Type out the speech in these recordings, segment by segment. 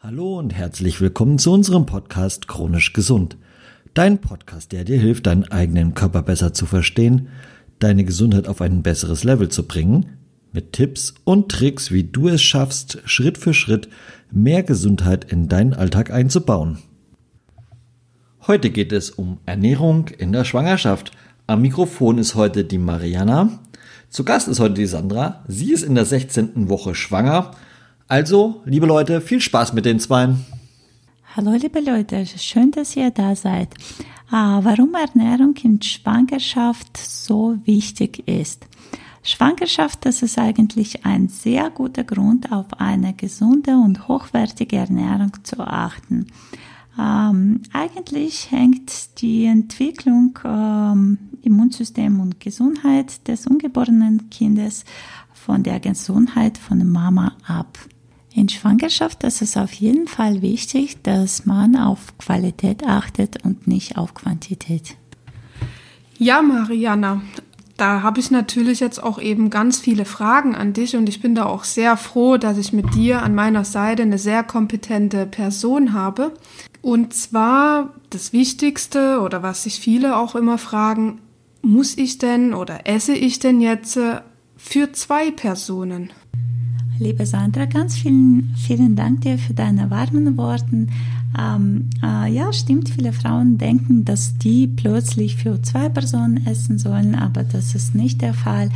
Hallo und herzlich willkommen zu unserem Podcast Chronisch Gesund. Dein Podcast, der dir hilft, deinen eigenen Körper besser zu verstehen, deine Gesundheit auf ein besseres Level zu bringen, mit Tipps und Tricks, wie du es schaffst, Schritt für Schritt mehr Gesundheit in deinen Alltag einzubauen. Heute geht es um Ernährung in der Schwangerschaft. Am Mikrofon ist heute die Mariana. Zu Gast ist heute die Sandra. Sie ist in der 16. Woche schwanger also, liebe Leute, viel Spaß mit den Zweien. Hallo, liebe Leute, schön, dass ihr da seid. Ah, warum Ernährung in Schwangerschaft so wichtig ist. Schwangerschaft, das ist eigentlich ein sehr guter Grund, auf eine gesunde und hochwertige Ernährung zu achten. Ähm, eigentlich hängt die Entwicklung ähm, Immunsystem und Gesundheit des ungeborenen Kindes von der Gesundheit von der Mama ab. In Schwangerschaft ist es auf jeden Fall wichtig, dass man auf Qualität achtet und nicht auf Quantität. Ja, Mariana, da habe ich natürlich jetzt auch eben ganz viele Fragen an dich und ich bin da auch sehr froh, dass ich mit dir an meiner Seite eine sehr kompetente Person habe. Und zwar das Wichtigste oder was sich viele auch immer fragen, muss ich denn oder esse ich denn jetzt für zwei Personen? Liebe Sandra, ganz vielen, vielen Dank dir für deine warmen Worte. Ähm, äh, ja, stimmt, viele Frauen denken, dass die plötzlich für zwei Personen essen sollen, aber das ist nicht der Fall.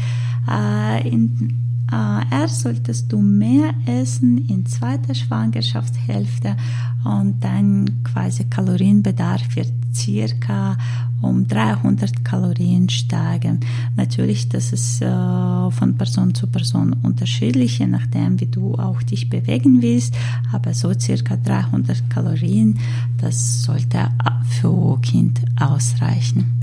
Äh, in, erst solltest du mehr essen in zweiter Schwangerschaftshälfte und dein quasi Kalorienbedarf wird circa um 300 Kalorien steigen. Natürlich, das ist äh, von Person zu Person unterschiedlich, je nachdem, wie du auch dich bewegen willst, aber so circa 300 Kalorien, das sollte für Kind ausreichen.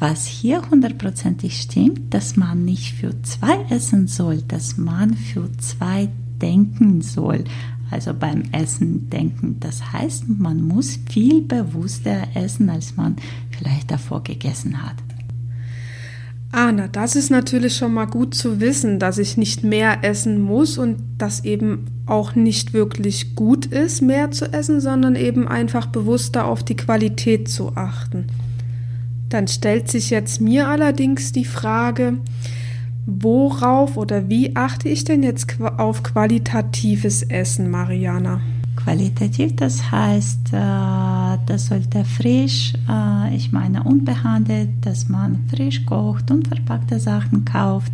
Was hier hundertprozentig stimmt, dass man nicht für zwei essen soll, dass man für zwei denken soll also beim Essen denken. Das heißt, man muss viel bewusster essen, als man vielleicht davor gegessen hat. Ah, na, das ist natürlich schon mal gut zu wissen, dass ich nicht mehr essen muss und dass eben auch nicht wirklich gut ist, mehr zu essen, sondern eben einfach bewusster auf die Qualität zu achten. Dann stellt sich jetzt mir allerdings die Frage, Worauf oder wie achte ich denn jetzt auf qualitatives Essen, Mariana? Qualitativ, das heißt, äh, das sollte frisch, äh, ich meine unbehandelt, dass man frisch kocht, unverpackte Sachen kauft,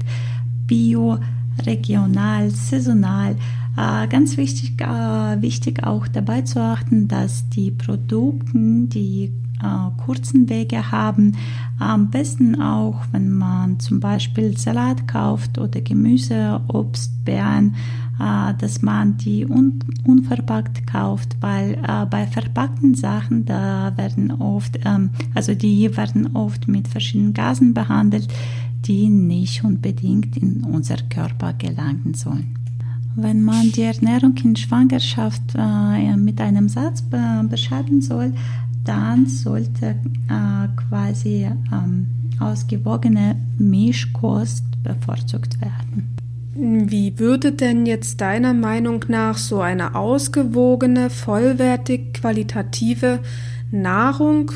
bio, regional, saisonal. Äh, ganz wichtig, wichtig auch dabei zu achten, dass die Produkte, die äh, kurzen Wege haben. Am besten auch, wenn man zum Beispiel Salat kauft oder Gemüse, Obst, Beeren, äh, dass man die un unverpackt kauft, weil äh, bei verpackten Sachen, da werden oft, ähm, also die werden oft mit verschiedenen Gasen behandelt, die nicht unbedingt in unser Körper gelangen sollen. Wenn man die Ernährung in Schwangerschaft äh, mit einem Satz beschreiben soll, dann sollte äh, quasi ähm, ausgewogene Mischkost bevorzugt werden. Wie würde denn jetzt deiner Meinung nach so eine ausgewogene, vollwertig qualitative Nahrung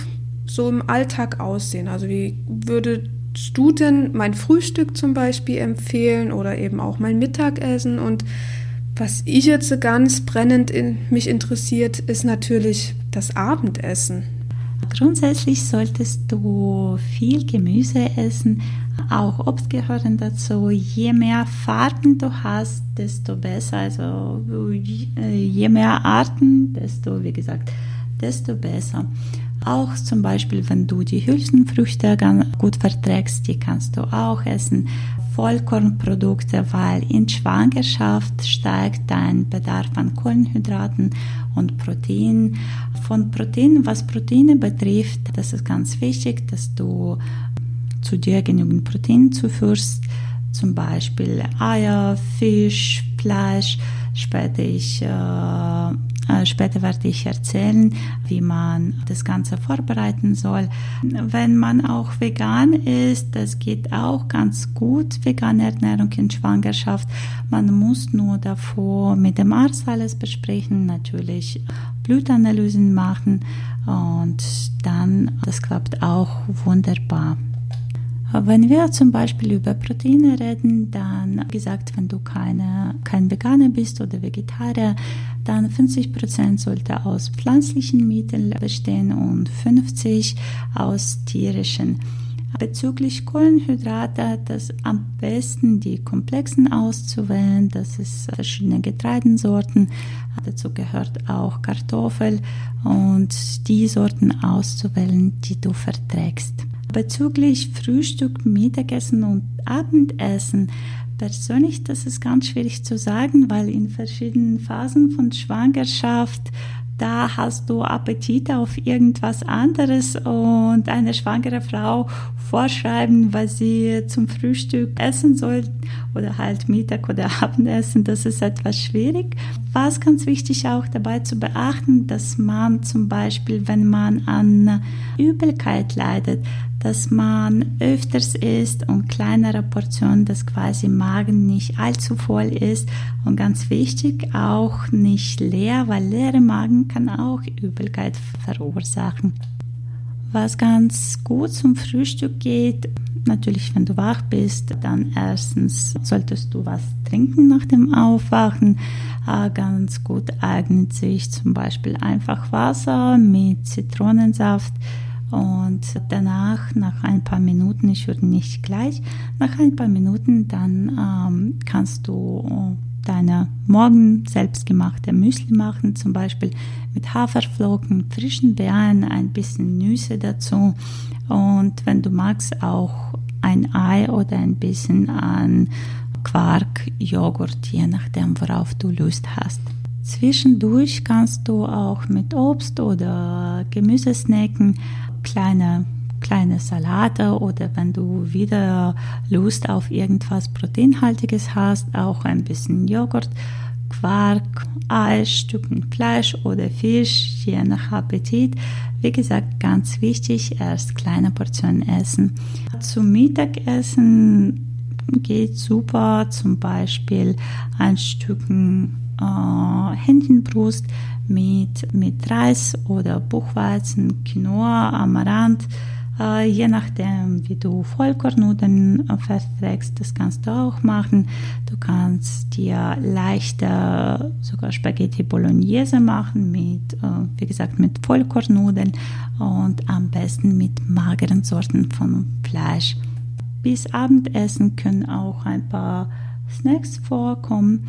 so im Alltag aussehen? Also wie würdest du denn mein Frühstück zum Beispiel empfehlen oder eben auch mein Mittagessen? Und was ich jetzt ganz brennend in mich interessiert, ist natürlich das Abendessen. Grundsätzlich solltest du viel Gemüse essen, auch Obst gehören dazu. Je mehr Farben du hast, desto besser. Also je mehr Arten, desto, wie gesagt, desto besser. Auch zum Beispiel, wenn du die Hülsenfrüchte gut verträgst, die kannst du auch essen. Vollkornprodukte, weil in Schwangerschaft steigt dein Bedarf an Kohlenhydraten und Protein. Von Protein, was Proteine betrifft, das ist ganz wichtig, dass du zu dir genügend Protein zuführst, zum Beispiel Eier, Fisch, Fleisch. Später ich äh, später werde ich erzählen, wie man das Ganze vorbereiten soll. Wenn man auch vegan ist, das geht auch ganz gut, vegane Ernährung in Schwangerschaft. Man muss nur davor mit dem Arzt alles besprechen, natürlich Blutanalysen machen und dann, das klappt auch wunderbar. Wenn wir zum Beispiel über Proteine reden, dann gesagt, wenn du keine, kein Veganer bist oder Vegetarier, dann 50 Prozent sollte aus pflanzlichen Mitteln bestehen und 50 aus tierischen. Bezüglich Kohlenhydrate, das am besten die komplexen auszuwählen. Das ist verschiedene Getreidensorten. Dazu gehört auch Kartoffel und die Sorten auszuwählen, die du verträgst. Bezüglich Frühstück, Mittagessen und Abendessen, persönlich, das ist ganz schwierig zu sagen, weil in verschiedenen Phasen von Schwangerschaft da hast du Appetit auf irgendwas anderes und eine schwangere Frau vorschreiben, was sie zum Frühstück essen soll oder halt Mittag oder Abendessen, das ist etwas schwierig. Was ganz wichtig auch dabei zu beachten, dass man zum Beispiel, wenn man an Übelkeit leidet, dass man öfters isst und kleinere Portionen, dass quasi Magen nicht allzu voll ist und ganz wichtig auch nicht leer, weil leere Magen kann auch Übelkeit verursachen. Was ganz gut zum Frühstück geht, natürlich wenn du wach bist, dann erstens solltest du was trinken nach dem Aufwachen. Äh, ganz gut eignet sich zum Beispiel einfach Wasser mit Zitronensaft und danach, nach ein paar Minuten, ich würde nicht gleich, nach ein paar Minuten, dann ähm, kannst du deine morgen selbstgemachte Müsli machen, zum Beispiel mit Haferflocken, frischen Beeren, ein bisschen Nüsse dazu und wenn du magst auch ein Ei oder ein bisschen an Quark, Joghurt, je nachdem, worauf du Lust hast. Zwischendurch kannst du auch mit Obst oder Gemüse snacken, kleine, kleine Salate oder wenn du wieder Lust auf irgendwas Proteinhaltiges hast, auch ein bisschen Joghurt, Quark, Ei, Stücken Fleisch oder Fisch, je nach Appetit. Wie gesagt, ganz wichtig, erst kleine Portionen essen. Zum Mittagessen geht super, zum Beispiel ein Stücken äh, Hähnchenbrust mit, mit Reis oder Buchweizen, Quinoa, Amaranth, äh, je nachdem, wie du Vollkornnudeln äh, verträgst, das kannst du auch machen. Du kannst dir leichter sogar Spaghetti Bolognese machen mit, äh, wie gesagt, mit Vollkornnudeln und am besten mit mageren Sorten von Fleisch. Bis Abendessen können auch ein paar Snacks vorkommen.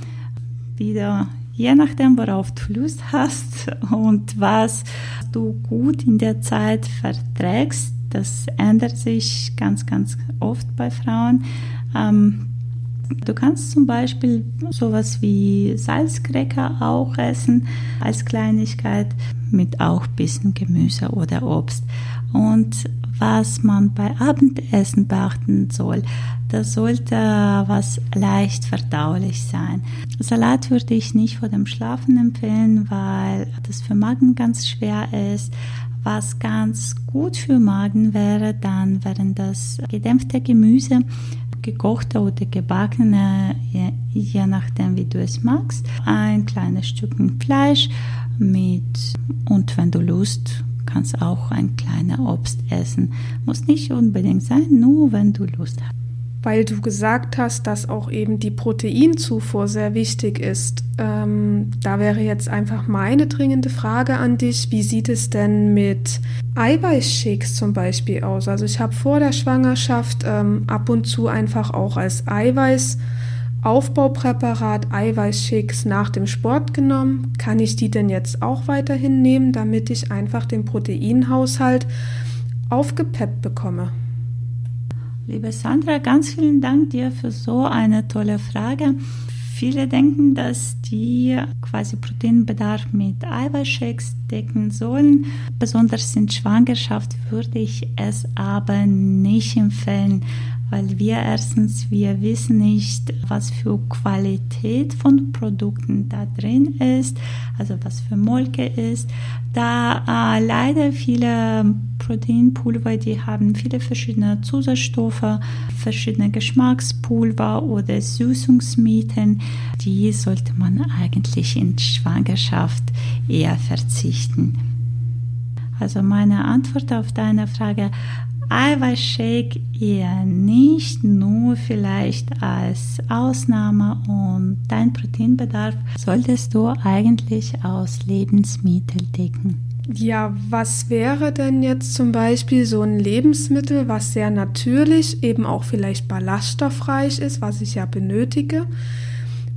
Wieder je nachdem, worauf du Lust hast und was du gut in der Zeit verträgst. Das ändert sich ganz, ganz oft bei Frauen. Ähm, du kannst zum Beispiel sowas wie Salzcracker auch essen als Kleinigkeit mit auch bisschen Gemüse oder Obst. Und was man bei Abendessen beachten soll, das sollte was leicht verdaulich sein. Salat würde ich nicht vor dem Schlafen empfehlen, weil das für Magen ganz schwer ist. Was ganz gut für Magen wäre, dann wären das gedämpfte Gemüse, gekochte oder gebackene, je, nachdem wie du es magst. Ein kleines Stückchen Fleisch mit und wenn du Lust kannst auch ein kleiner Obst essen. Muss nicht unbedingt sein, nur wenn du Lust hast. Weil du gesagt hast, dass auch eben die Proteinzufuhr sehr wichtig ist. Ähm, da wäre jetzt einfach meine dringende Frage an dich. Wie sieht es denn mit Eiweißshakes zum Beispiel aus? Also ich habe vor der Schwangerschaft ähm, ab und zu einfach auch als Eiweiß Aufbaupräparat Eiweißshakes nach dem Sport genommen. Kann ich die denn jetzt auch weiterhin nehmen, damit ich einfach den Proteinhaushalt aufgepeppt bekomme? Liebe Sandra, ganz vielen Dank dir für so eine tolle Frage. Viele denken, dass die quasi Proteinbedarf mit Eiweißshakes decken sollen. Besonders in Schwangerschaft würde ich es aber nicht empfehlen, weil wir erstens, wir wissen nicht, was für Qualität von Produkten da drin ist, also was für Molke ist. Da äh, leider viele Proteinpulver, die haben viele verschiedene Zusatzstoffe, verschiedene Geschmackspulver oder Süßungsmittel, die sollte man eigentlich in Schwangerschaft eher verzichten. Also meine Antwort auf deine Frage, Eiweißshake eher nicht, nur vielleicht als Ausnahme und dein Proteinbedarf solltest du eigentlich aus Lebensmitteln decken. Ja, was wäre denn jetzt zum Beispiel so ein Lebensmittel, was sehr natürlich, eben auch vielleicht ballaststoffreich ist, was ich ja benötige,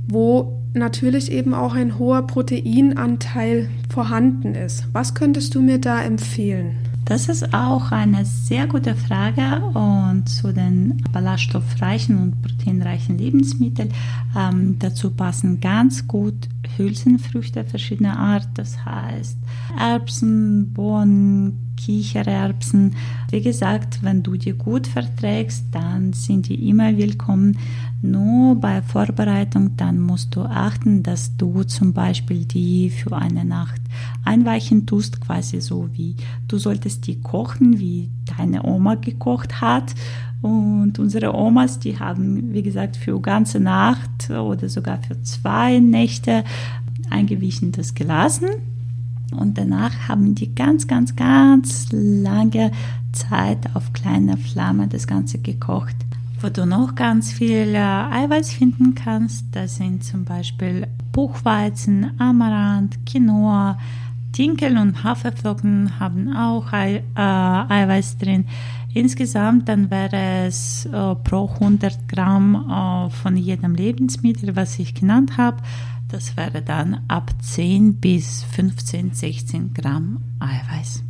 wo natürlich eben auch ein hoher Proteinanteil vorhanden ist. Was könntest du mir da empfehlen? Das ist auch eine sehr gute Frage und zu den ballaststoffreichen und proteinreichen Lebensmitteln ähm, dazu passen ganz gut Hülsenfrüchte verschiedener Art, das heißt Erbsen, Bohnen, Kichererbsen. Wie gesagt, wenn du die gut verträgst, dann sind die immer willkommen. Nur bei Vorbereitung, dann musst du achten, dass du zum Beispiel die für eine Nacht einweichen tust, quasi so wie du solltest die kochen, wie deine Oma gekocht hat. Und unsere Omas, die haben, wie gesagt, für ganze Nacht oder sogar für zwei Nächte eingewichen das gelassen und danach haben die ganz, ganz, ganz lange Zeit auf kleiner Flamme das Ganze gekocht. Wo du noch ganz viel äh, Eiweiß finden kannst, das sind zum Beispiel Buchweizen, Amaranth, Quinoa, Dinkel und Haferflocken haben auch Ei, äh, Eiweiß drin. Insgesamt dann wäre es äh, pro 100 Gramm äh, von jedem Lebensmittel, was ich genannt habe, das wäre dann ab 10 bis 15, 16 Gramm Eiweiß.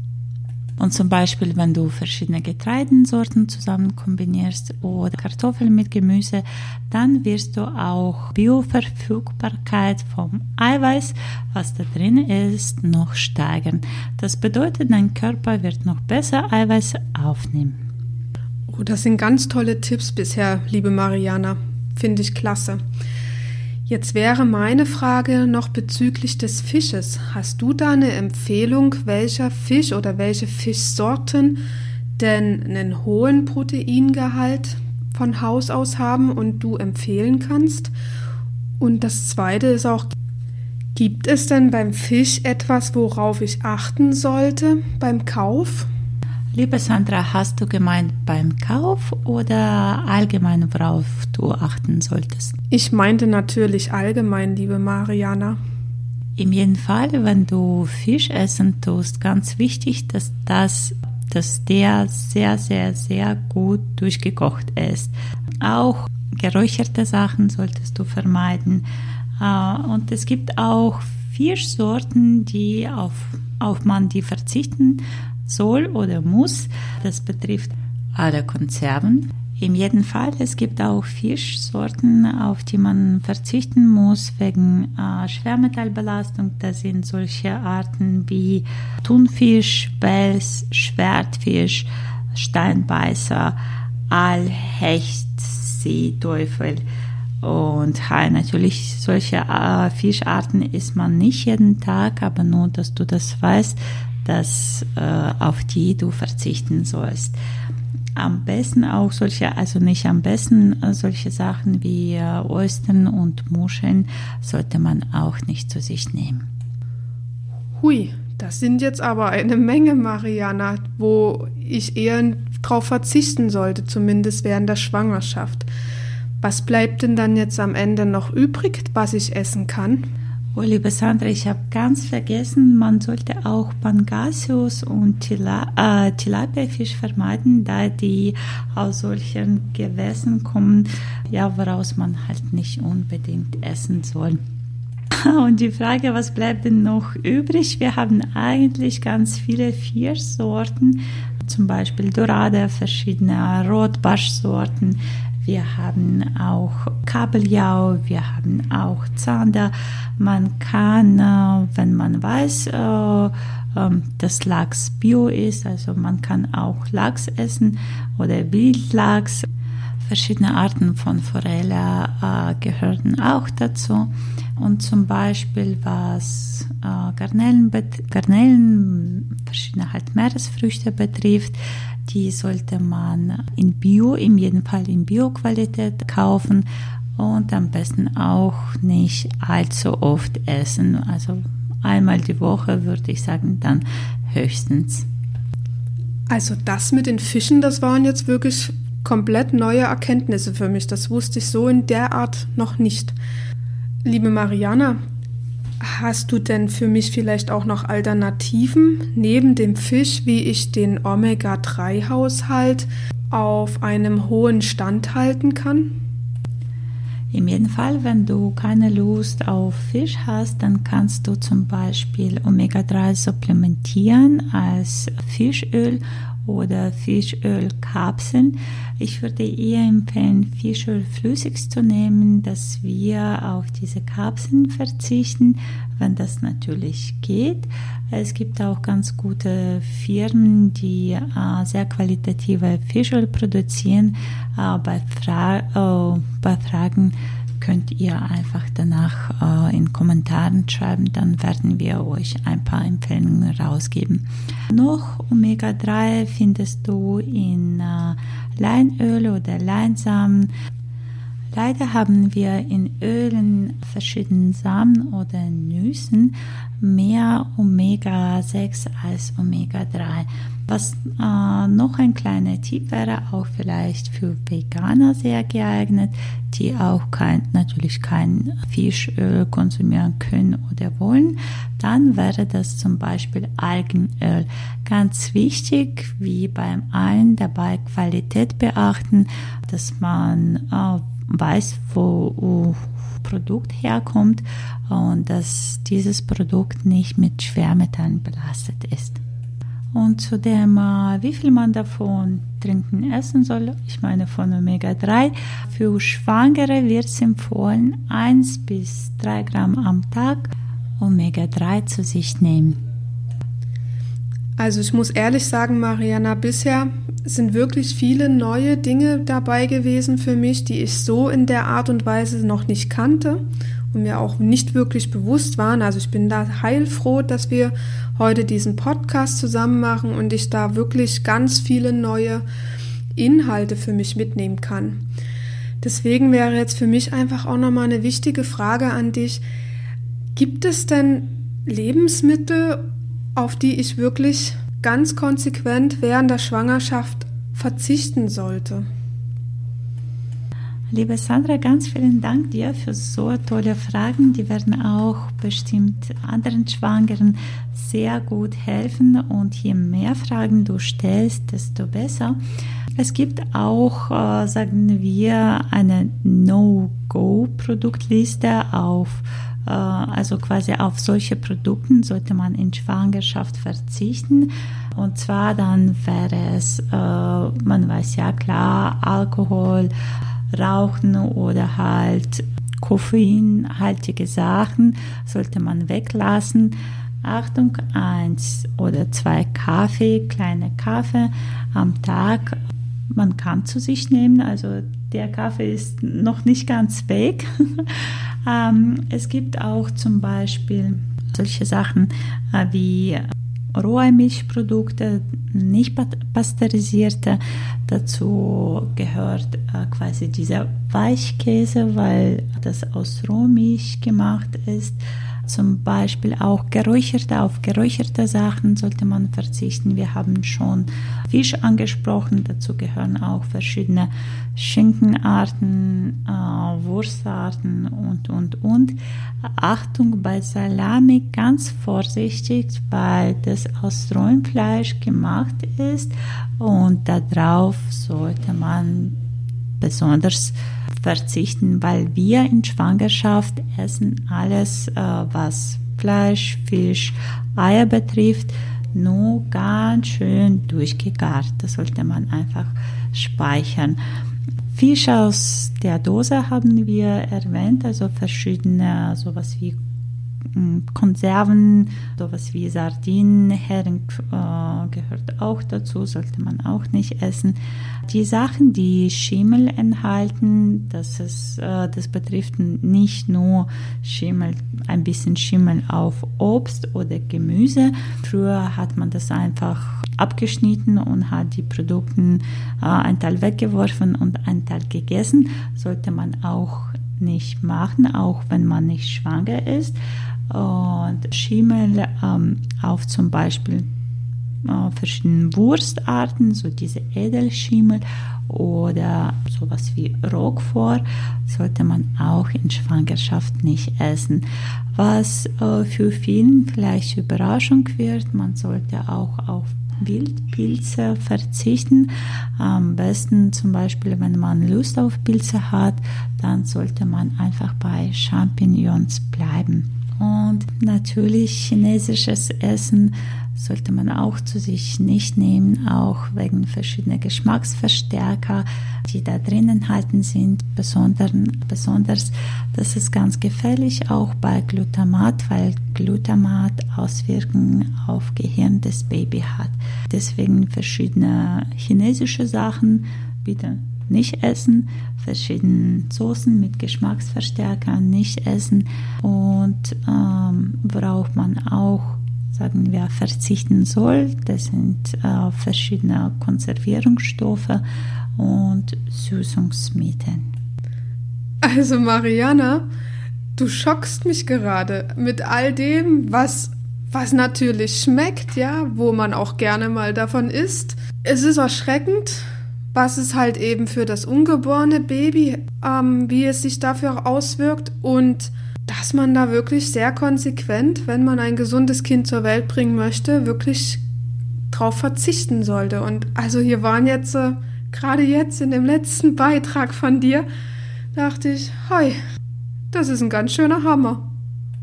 Und zum Beispiel, wenn du verschiedene Getreidensorten zusammen kombinierst oder Kartoffeln mit Gemüse, dann wirst du auch Bioverfügbarkeit vom Eiweiß, was da drin ist, noch steigern. Das bedeutet, dein Körper wird noch besser Eiweiß aufnehmen. Oh, das sind ganz tolle Tipps bisher, liebe Mariana. Finde ich klasse. Jetzt wäre meine Frage noch bezüglich des Fisches. Hast du da eine Empfehlung, welcher Fisch oder welche Fischsorten denn einen hohen Proteingehalt von Haus aus haben und du empfehlen kannst? Und das Zweite ist auch, gibt es denn beim Fisch etwas, worauf ich achten sollte beim Kauf? Liebe Sandra, hast du gemeint beim Kauf oder allgemein, worauf du achten solltest? Ich meinte natürlich allgemein, liebe Mariana. In jedem Fall, wenn du Fisch essen tust, ganz wichtig, dass das dass der sehr, sehr, sehr gut durchgekocht ist. Auch geräucherte Sachen solltest du vermeiden. Äh, und es gibt auch Fischsorten, die auf, auf man die verzichten soll oder muss. Das betrifft alle Konserven. In jedem Fall, es gibt auch Fischsorten, auf die man verzichten muss wegen äh, Schwermetallbelastung. Das sind solche Arten wie Thunfisch, Wels, Schwertfisch, Steinbeißer, Aal, Hecht, Seeteufel und Hai. Natürlich, solche äh, Fischarten isst man nicht jeden Tag, aber nur, dass du das weißt, dass, äh, auf die du verzichten sollst. Am besten auch solche, also nicht am besten äh, solche Sachen wie äh, Oystern und Muscheln sollte man auch nicht zu sich nehmen. Hui, das sind jetzt aber eine Menge, Mariana, wo ich eher darauf verzichten sollte, zumindest während der Schwangerschaft. Was bleibt denn dann jetzt am Ende noch übrig, was ich essen kann? Oh, liebe Sandra, ich habe ganz vergessen, man sollte auch Pangasius und Tila äh, Tilapia-Fisch vermeiden, da die aus solchen Gewässern kommen, ja, woraus man halt nicht unbedingt essen soll. Und die Frage, was bleibt denn noch übrig? Wir haben eigentlich ganz viele Fischsorten, zum Beispiel Dorade, verschiedene Rotbarschsorten, wir haben auch Kabeljau, wir haben auch Zander. Man kann, äh, wenn man weiß, äh, ähm, dass Lachs bio ist, also man kann auch Lachs essen oder Wildlachs. Verschiedene Arten von Forelle äh, gehören auch dazu. Und zum Beispiel was äh, Garnelen, Garnelen, verschiedene halt Meeresfrüchte betrifft, die sollte man in Bio, in jedem Fall in Bio-Qualität kaufen und am besten auch nicht allzu oft essen. Also einmal die Woche würde ich sagen, dann höchstens. Also das mit den Fischen, das waren jetzt wirklich komplett neue Erkenntnisse für mich. Das wusste ich so in der Art noch nicht. Liebe Mariana, hast du denn für mich vielleicht auch noch Alternativen neben dem Fisch, wie ich den Omega-3-Haushalt auf einem hohen Stand halten kann? In jedem Fall, wenn du keine Lust auf Fisch hast, dann kannst du zum Beispiel Omega-3 supplementieren als Fischöl oder Fischölkapseln. Ich würde eher empfehlen, Fischöl flüssig zu nehmen, dass wir auf diese Kapseln verzichten, wenn das natürlich geht. Es gibt auch ganz gute Firmen, die äh, sehr qualitative Fischöl produzieren. Äh, bei, Fra äh, bei Fragen könnt ihr einfach danach äh, in Kommentaren schreiben, dann werden wir euch ein paar Empfehlungen rausgeben. Noch Omega-3 findest du in äh, Leinöl oder Leinsamen. Leider haben wir in Ölen, verschiedenen Samen oder Nüssen mehr Omega-6 als Omega-3. Was äh, noch ein kleiner Tipp wäre, auch vielleicht für Veganer sehr geeignet, die auch kein, natürlich kein Fischöl konsumieren können oder wollen, dann wäre das zum Beispiel Algenöl. Ganz wichtig, wie beim einen dabei Qualität beachten, dass man äh, weiß, wo Produkt herkommt und dass dieses Produkt nicht mit Schwermetallen belastet ist. Und zu dem, äh, wie viel man davon trinken essen soll, ich meine von Omega-3, für Schwangere wird es empfohlen, 1 bis 3 Gramm am Tag Omega-3 zu sich nehmen. Also ich muss ehrlich sagen, Mariana, bisher sind wirklich viele neue Dinge dabei gewesen für mich, die ich so in der Art und Weise noch nicht kannte und mir auch nicht wirklich bewusst waren. Also ich bin da heilfroh, dass wir heute diesen Podcast zusammen machen und ich da wirklich ganz viele neue Inhalte für mich mitnehmen kann. Deswegen wäre jetzt für mich einfach auch nochmal eine wichtige Frage an dich. Gibt es denn Lebensmittel, auf die ich wirklich ganz konsequent während der Schwangerschaft verzichten sollte? Liebe Sandra, ganz vielen Dank dir für so tolle Fragen. Die werden auch bestimmt anderen Schwangeren sehr gut helfen. Und je mehr Fragen du stellst, desto besser. Es gibt auch, äh, sagen wir, eine No-Go-Produktliste auf also quasi auf solche Produkten sollte man in Schwangerschaft verzichten. Und zwar dann wäre es, äh, man weiß ja klar, Alkohol, Rauchen oder halt koffeinhaltige Sachen sollte man weglassen. Achtung, eins oder zwei Kaffee, kleine Kaffee am Tag. Man kann zu sich nehmen, also der Kaffee ist noch nicht ganz weg. ähm, es gibt auch zum Beispiel solche Sachen äh, wie rohe Milchprodukte, nicht pasteurisierte. Dazu gehört äh, quasi dieser Weichkäse, weil das aus Rohmilch gemacht ist. Zum Beispiel auch geräucherte, auf geräucherte Sachen sollte man verzichten. Wir haben schon Fisch angesprochen, dazu gehören auch verschiedene Schinkenarten, äh, Wurstarten und, und, und. Achtung bei Salami, ganz vorsichtig, weil das aus rohem Fleisch gemacht ist und darauf sollte man besonders verzichten, weil wir in Schwangerschaft essen alles, äh, was Fleisch, Fisch, Eier betrifft, nur ganz schön durchgegart. Das sollte man einfach speichern. Fisch aus der Dose haben wir erwähnt, also verschiedene, sowas wie Konserven, sowas wie Sardinen, Hering äh, gehört auch dazu, sollte man auch nicht essen. Die Sachen, die Schimmel enthalten, das, ist, äh, das betrifft nicht nur Schimmel, ein bisschen Schimmel auf Obst oder Gemüse. Früher hat man das einfach abgeschnitten und hat die Produkte äh, ein Teil weggeworfen und ein Teil gegessen. Sollte man auch nicht machen, auch wenn man nicht schwanger ist. Und Schimmel ähm, auf zum Beispiel äh, verschiedenen Wurstarten, so diese Edelschimmel oder sowas wie Roquefort, sollte man auch in Schwangerschaft nicht essen. Was äh, für vielen vielleicht Überraschung wird, man sollte auch auf Wildpilze verzichten. Am besten zum Beispiel, wenn man Lust auf Pilze hat, dann sollte man einfach bei Champignons bleiben. Und natürlich chinesisches Essen sollte man auch zu sich nicht nehmen, auch wegen verschiedener Geschmacksverstärker, die da drinnen enthalten sind. Besonders, das ist ganz gefährlich auch bei Glutamat, weil Glutamat Auswirkungen auf Gehirn des Babys hat. Deswegen verschiedene chinesische Sachen bitte nicht essen, verschiedene Soßen mit Geschmacksverstärkern nicht essen und ähm, worauf man auch sagen wir, verzichten soll. Das sind äh, verschiedene Konservierungsstoffe und Süßungsmittel. Also Mariana, du schockst mich gerade mit all dem, was, was natürlich schmeckt, ja, wo man auch gerne mal davon isst. Es ist erschreckend, was es halt eben für das ungeborene Baby, ähm, wie es sich dafür auswirkt und dass man da wirklich sehr konsequent, wenn man ein gesundes Kind zur Welt bringen möchte, wirklich drauf verzichten sollte. Und also hier waren jetzt, äh, gerade jetzt in dem letzten Beitrag von dir, dachte ich, hoi, das ist ein ganz schöner Hammer.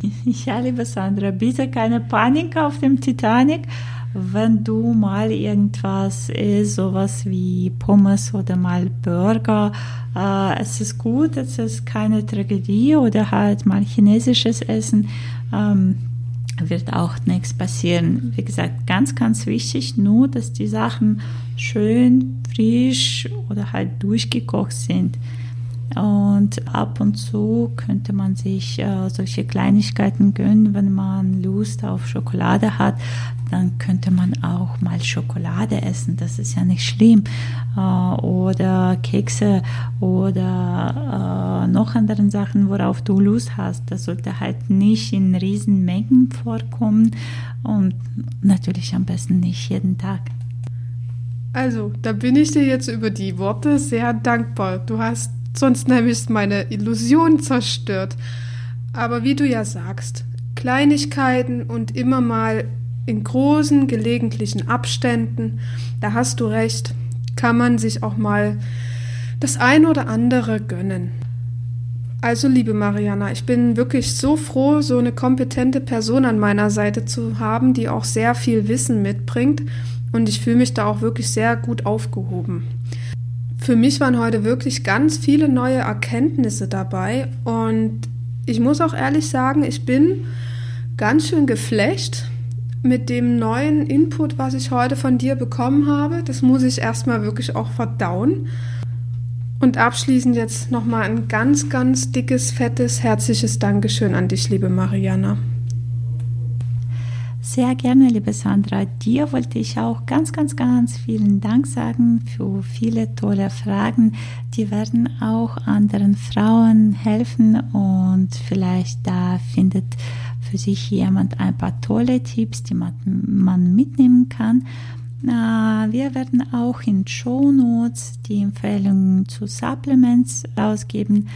Ja, liebe Sandra, bitte keine Panik auf dem Titanic wenn du mal irgendwas isst, sowas wie Pommes oder mal Burger, äh, es ist gut, es ist keine Tragödie oder halt mal chinesisches Essen, ähm, wird auch nichts passieren. Wie gesagt, ganz, ganz wichtig, nur, dass die Sachen schön frisch oder halt durchgekocht sind. Und ab und zu könnte man sich äh, solche Kleinigkeiten gönnen, wenn man Lust auf Schokolade hat. Dann könnte man auch mal Schokolade essen, das ist ja nicht schlimm. Äh, oder Kekse oder äh, noch anderen Sachen, worauf du Lust hast. Das sollte halt nicht in Riesenmengen vorkommen und natürlich am besten nicht jeden Tag. Also, da bin ich dir jetzt über die Worte sehr dankbar. Du hast sonst nämlich meine Illusion zerstört. Aber wie du ja sagst, Kleinigkeiten und immer mal in großen gelegentlichen Abständen, da hast du recht, kann man sich auch mal das ein oder andere gönnen. Also, liebe Mariana, ich bin wirklich so froh, so eine kompetente Person an meiner Seite zu haben, die auch sehr viel Wissen mitbringt. Und ich fühle mich da auch wirklich sehr gut aufgehoben. Für mich waren heute wirklich ganz viele neue Erkenntnisse dabei und ich muss auch ehrlich sagen, ich bin ganz schön geflecht mit dem neuen Input, was ich heute von dir bekommen habe. Das muss ich erstmal wirklich auch verdauen. Und abschließend jetzt nochmal ein ganz, ganz dickes, fettes, herzliches Dankeschön an dich, liebe Mariana. Sehr gerne, liebe Sandra. Dir wollte ich auch ganz, ganz, ganz vielen Dank sagen für viele tolle Fragen. Die werden auch anderen Frauen helfen und vielleicht da findet für sich jemand ein paar tolle Tipps, die man, mitnehmen kann. Wir werden auch in Show Notes die Empfehlungen zu Supplements rausgeben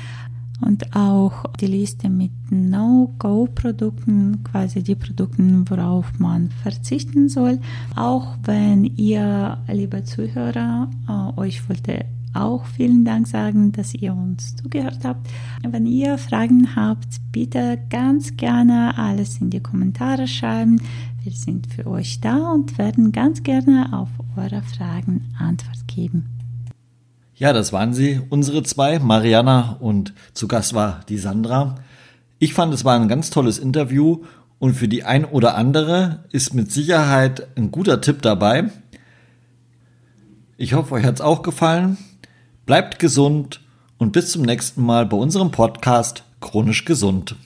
und auch die Liste mit No-Go-Produkten, quasi die Produkte, worauf man verzichten soll. Auch wenn ihr, liebe Zuhörer, äh, euch wollte auch vielen Dank sagen, dass ihr uns zugehört habt. Wenn ihr Fragen habt, bitte ganz gerne alles in die Kommentare schreiben. Wir sind für euch da und werden ganz gerne auf eure Fragen Antwort geben. Ja, das waren sie, unsere zwei, Mariana und zu Gast war die Sandra. Ich fand, es war ein ganz tolles Interview und für die ein oder andere ist mit Sicherheit ein guter Tipp dabei. Ich hoffe, euch hat's auch gefallen. Bleibt gesund und bis zum nächsten Mal bei unserem Podcast Chronisch Gesund.